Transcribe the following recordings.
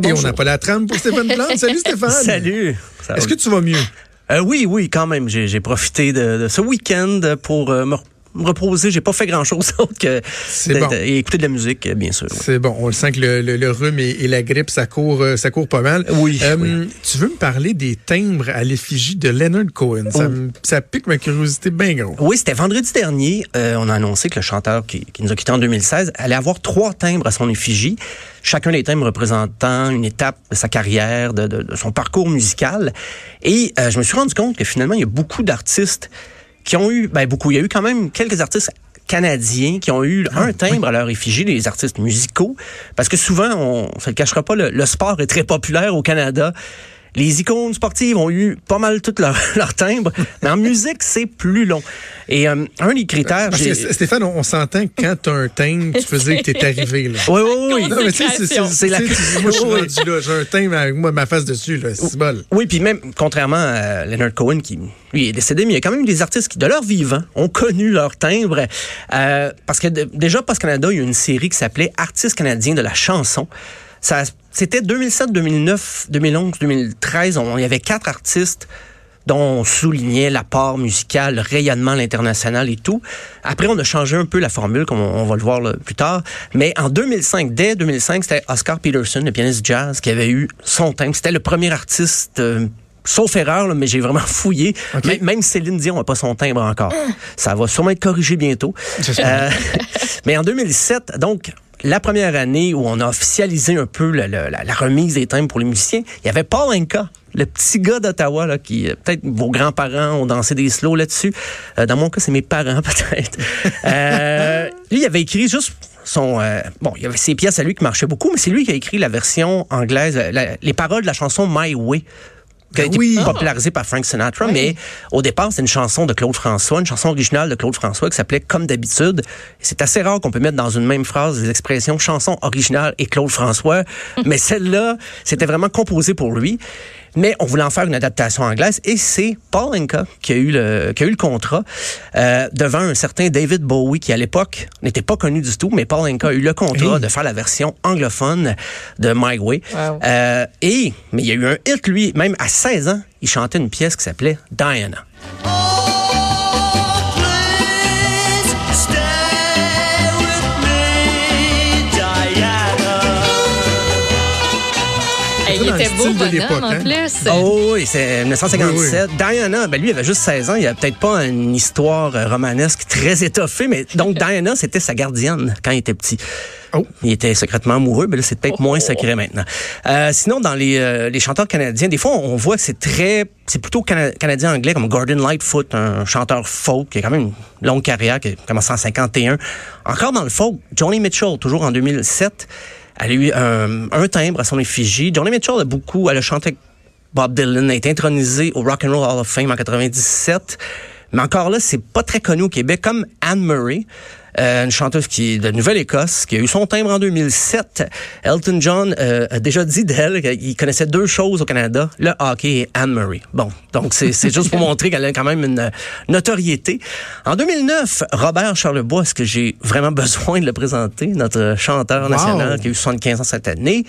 Ben, Et on n'a pas la trame pour Stéphane Plante. Salut Stéphane. Salut. Est-ce que tu vas mieux? Euh, oui, oui, quand même. J'ai profité de, de ce week-end pour euh, me, me reposer. J'ai pas fait grand-chose d'autre que C'est de- bon. de- et écouter de la musique, bien sûr. C'est bon, on le sent que le, le- le rhume et, et la grippe, ça court, euh, ça court pas mal. Oui, Euh, oui. Tu veux me parler des timbres à l'effigie de Leonard Cohen? Ça, Oh. ça pique ma curiosité bien gros. Oui, c'était vendredi dernier. Euh, on a annoncé que le chanteur qui, qui nous a quittés en 2016 allait avoir trois timbres à son effigie. Chacun des timbres représentant une étape de sa carrière, de, de- de son parcours musical. Et euh, je me suis rendu compte que finalement, il y a beaucoup d'artistes qui ont eu, ben beaucoup, il y a eu quand même quelques artistes canadiens qui ont eu un timbre à leur effigie, les artistes musicaux, parce que souvent, on ne se le cachera pas, le, le sport est très populaire au Canada. Les icônes sportives ont eu pas mal tout leur, leur timbre, mais en musique, c'est plus long. Et euh, un des critères... Parce que, Stéphane, on, on s'entend que quand t'as un timbre, tu faisais que t'es arrivé. Là. Oui, oui, oui. Non, mais tu sais, c'est- c'est- C'est la- tu tu- Moi, je suis rendu là. J'ai un timbre avec moi, ma face dessus. là. C'est bol. Oui, puis même, contrairement à Leonard Cohen, qui lui est décédé, mais il y a quand même des artistes qui, de leur vivant, ont connu leur timbre. Euh, parce que déjà, Post Canada, il y a une série qui s'appelait Artistes canadiens de la chanson. Ça, c'était 2007, 2009, 2011, 2013. On, il y avait quatre artistes dont on soulignait l'apport musical, le rayonnement à l'international et tout. Après, on a changé un peu la formule, comme on, on va le voir là, plus tard. Mais en 2005, dès 2005, c'était Oscar Peterson, le pianiste jazz, qui avait eu son thème. C'était le premier artiste... euh, Sauf erreur, là, mais j'ai vraiment fouillé. Même, Céline Dion n'a pas son timbre encore. Ça va sûrement être corrigé bientôt. Euh, mais en 2007, donc, la première année où on a officialisé un peu la, remise des timbres pour les musiciens, il y avait Paul Anka, le petit gars d'Ottawa, là, qui, euh, peut-être vos grands-parents ont dansé des slows là-dessus. Euh, dans mon cas, c'est mes parents, peut-être. Euh, lui, il avait écrit juste son... euh, bon, il y avait ses pièces à lui qui marchaient beaucoup, mais c'est lui qui a écrit la version anglaise, la- les paroles de la chanson My Way qui a été Oui. popularisé par Frank Sinatra, mais au départ, c'est une chanson de Claude François, une chanson originale de Claude François qui s'appelait Comme d'habitude. C'est assez rare qu'on peut mettre dans une même phrase les expressions chanson originale et Claude François, mais celle-là, c'était vraiment composé pour lui. Mais on voulait en faire une adaptation anglaise et c'est Paul Anka qui a eu le, qui a eu le contrat euh, devant un certain David Bowie qui à l'époque n'était pas connu du tout, mais Paul Anka a eu le contrat de faire la version anglophone de My Way. Wow. Euh, et, mais il y a eu un hit, lui, même à 16 ans, il chantait une pièce qui s'appelait Diana. Était beau de bonhomme en hein? plus. Oh oui, c'est 1957. Diana, ben lui, il avait juste 16 ans. Il a peut-être pas une histoire euh, romanesque très étoffée, mais donc Diana, c'était sa gardienne quand il était petit. Oh. Il était secrètement amoureux, mais là, c'est peut-être moins secret maintenant. Euh, sinon, dans les, euh, les chanteurs canadiens, des fois, on voit que c'est très... C'est plutôt cana- canadien-anglais, comme Gordon Lightfoot, un chanteur folk qui a quand même une longue carrière, qui a commencé en 51. Encore dans le folk, Johnny Mitchell, toujours en 2007, elle a eu un, timbre à son effigie. Johnny Mitchell a beaucoup... Elle a chanté Bob Dylan, a été intronisé au Rock and Roll Hall of Fame en 97. Mais encore là, c'est pas très connu au Québec, comme Anne Murray. Euh, une chanteuse qui est de Nouvelle-Écosse, qui a eu son timbre en 2007. Elton John euh, a déjà dit d'elle qu'il connaissait deux choses au Canada, le hockey et Anne Murray. Bon, donc c'est juste pour montrer qu'elle a quand même une euh, notoriété. En 2009, Robert Charlebois, est-ce que j'ai vraiment besoin de le présenter, notre chanteur Wow. national qui a eu 75 ans cette année?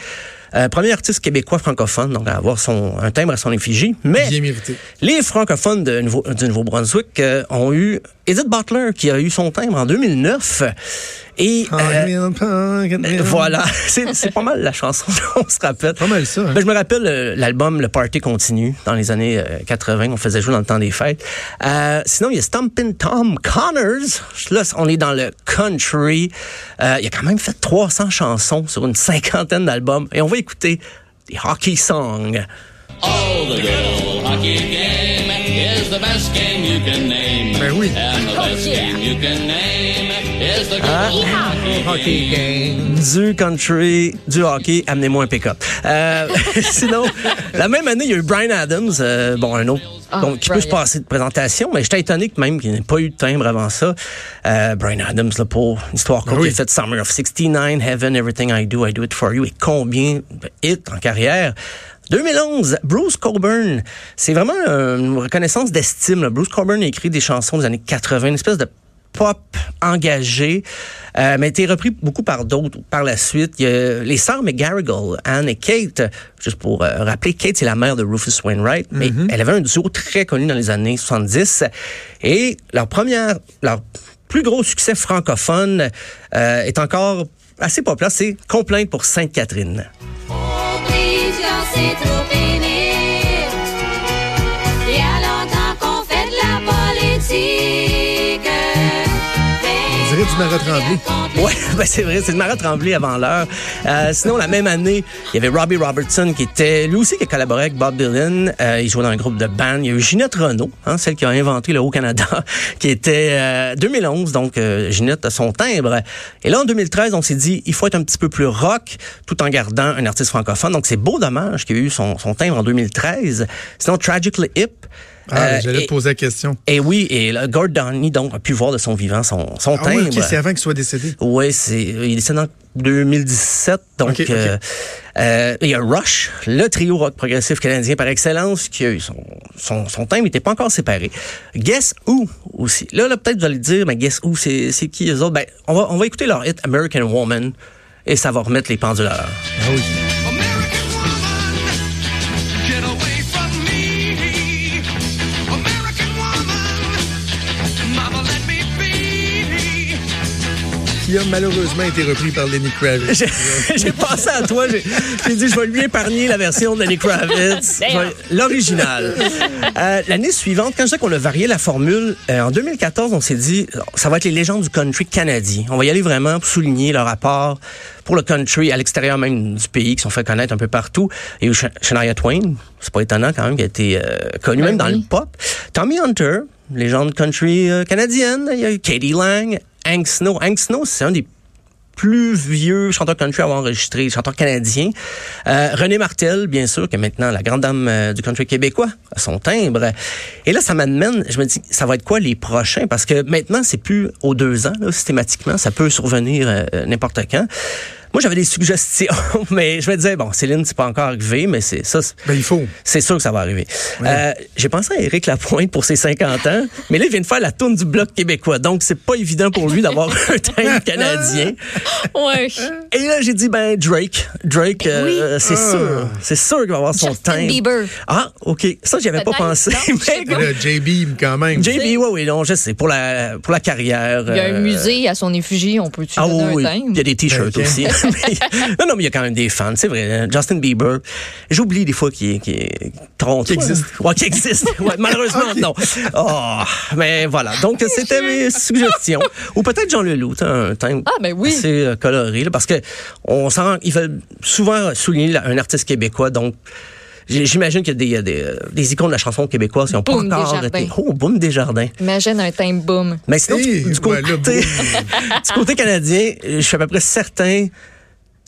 Euh, premier artiste québécois francophone, donc à avoir son, un timbre à son effigie. Mais Bien mérité. les francophones de Nouveau, du Nouveau-Brunswick euh, ont eu Edith Butler qui a eu son timbre en 2009. Et euh, euh, voilà, c'est c'est pas mal la chanson on se rappelle. Pas mal ça. hein? Ben, je me rappelle euh, l'album Le Party Continue dans les années euh, 80, on faisait jouer dans le temps des fêtes. Euh, sinon, il y a Stompin' Tom Connors. Là, on est dans le country. Euh, il a quand même fait 300 chansons sur une cinquantaine d'albums. Et on va écouter des hockey songs. Oh, the good old hockey game is the best game you can name. Ben oui. And the best game you can name is the good old hockey Hockey game. Du country, du hockey, amenez-moi un pick-up. Euh, sinon, la même année, il y a eu Brian Adams, euh, bon, un autre, Ah, donc, qui peut se passer de présentation, mais j'étais étonné que même qu'il n'ait pas eu de timbre avant ça. Euh, Brian Adams, là, pour une histoire courte, Ben oui. il a fait Summer of 69, Heaven, Everything I Do, I Do It For You, et combien de hits en carrière. 2011, Bruce Coburn. C'est vraiment une reconnaissance d'estime. là. Bruce Coburn a écrit des chansons des années 80, une espèce de pop engagé, euh, mais a été repris beaucoup par d'autres par la suite. Il y a les sœurs McGarrigle, Anne et Kate. Juste pour euh, rappeler, Kate, c'est la mère de Rufus Wainwright, mais elle avait un duo très connu dans les années 70. Et leur première, leur plus gros succès francophone euh, est encore assez populaire, c'est Complainte pour Sainte-Catherine. Oh, prison, c'est trop pénible. Du Marat Tremblay. Ouais, ben c'est vrai, c'est le Marat Tremblay avant l'heure. Euh, sinon, la même année, il y avait Robbie Robertson qui était, lui aussi, qui a collaboré avec Bob Dylan. Euh, il jouait dans un groupe de band. Il y a eu Ginette Renault, hein, celle qui a inventé le Haut-Canada, qui était euh, 2011. Donc, euh, Ginette a son timbre. Et là, en 2013, on s'est dit, il faut être un petit peu plus rock, tout en gardant un artiste francophone. Donc, c'est beau dommage qu'il ait eu son, son timbre en 2013. Sinon, Tragically Hip. Ah, euh, j'allais te poser la question. Et oui, et là, Gord Downey, donc, a pu voir de son vivant son, son Ah oui, timbre. c'est avant qu'il soit décédé. Oui, c'est il est décédé en 2017. Donc, euh, euh, il y a Rush, le trio rock progressif canadien par excellence, qui a eu son, son, son thème n'était pas encore séparé. Guess Who aussi. Là, là peut-être vous allez dire, mais Guess Who, c'est c'est qui les autres? Ben, on va, on va écouter leur hit American Woman et ça va remettre les pendules à l'heure. Ah oui. Qui a malheureusement été repris par Lenny Kravitz. J'ai pensé à toi, j'ai dit je vais lui épargner la version de Lenny Kravitz, l'original. Euh, L'année suivante, quand je sais qu'on a varié la formule, euh, en 2014, on s'est dit ça va être les légendes du country canadien. On va y aller vraiment pour souligner leur rapport pour le country à l'extérieur même du pays, qui sont fait connaître un peu partout. Il y a eu Sh- Shania Twain, c'est pas étonnant quand même, qui a été euh, connue Ben même dans oui. le pop. Tommy Hunter, légende country euh, canadienne. Il y a eu Katie Lang, Hank Snow. Hank Snow, c'est un des plus vieux chanteur country à avoir enregistré, chanteur canadien. Euh, René Martel, bien sûr, qui est maintenant la grande dame euh, du country québécois, son timbre. Et là, ça m'amène, je me dis, ça va être quoi les prochains? Parce que maintenant, c'est plus aux deux ans, là, systématiquement. Ça peut survenir euh, n'importe quand. Moi, j'avais des suggestions, mais je me disais, bon, Céline, c'est pas encore arrivé, mais c'est ça. c'est- Ben, il faut. c'est sûr que ça va arriver. Euh, J'ai pensé à Éric Lapointe pour ses 50 ans, mais là, il vient de faire la tourne du Bloc québécois. Donc, c'est pas évident pour lui d'avoir un thème canadien. Ouais. Et là, j'ai dit, ben, Drake. Drake, euh, c'est Ah. sûr. C'est sûr qu'il va avoir son Justin thème. Bieber. Ah, OK. Ça, j'y avais pas pensé. Non, mais JB, quand même. JB, oui, oui, non, je sais. Pour la, pour la carrière. Il y a un euh, musée à son effigie, on peut-tu Ah donner oui, un oui. thème? il y a des t-shirts Ok. aussi. Non, non, mais il y a quand même des fans, c'est vrai. hein. Justin Bieber, j'oublie des fois qu'il qui, Qui existe. Ouais, qui existe. Ouais, malheureusement, non. Oh, mais voilà. Donc, c'était mes suggestions. Ou peut-être Jean Leloup, t'as un thème Ah, ben oui. assez euh, coloré, là, parce que on s'en rend- ils veulent souvent souligner un artiste québécois, donc J'imagine qu'il y a des, des, des icônes de la chanson québécoise qui n'ont pas encore été. Oh, boum des jardins. Imagine un thème boom. Mais sinon, Eh, du, du côté, du côté canadien, je suis à peu près certain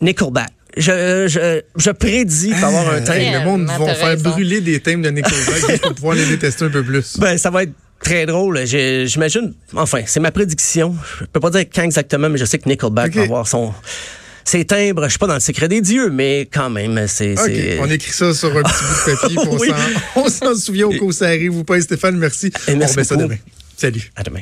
Nickelback. Je, je, je prédis qu'il va y avoir un Hey, thème. le monde va faire raison. brûler des thèmes de Nickelback pour pouvoir les détester un peu plus. Ben, ça va être très drôle. J'imagine, enfin, c'est ma prédiction. Je peux pas dire quand exactement, mais je sais que Nickelback Ok. va avoir son, ses timbres. Je suis pas dans le secret des dieux, mais quand même, c'est... On écrit ça sur un petit bout de papier, on Oui. s'en- on s'en souvient au cours ça arrive ou pas. Stéphane, merci. Et merci on remet ça demain. Salut. À demain.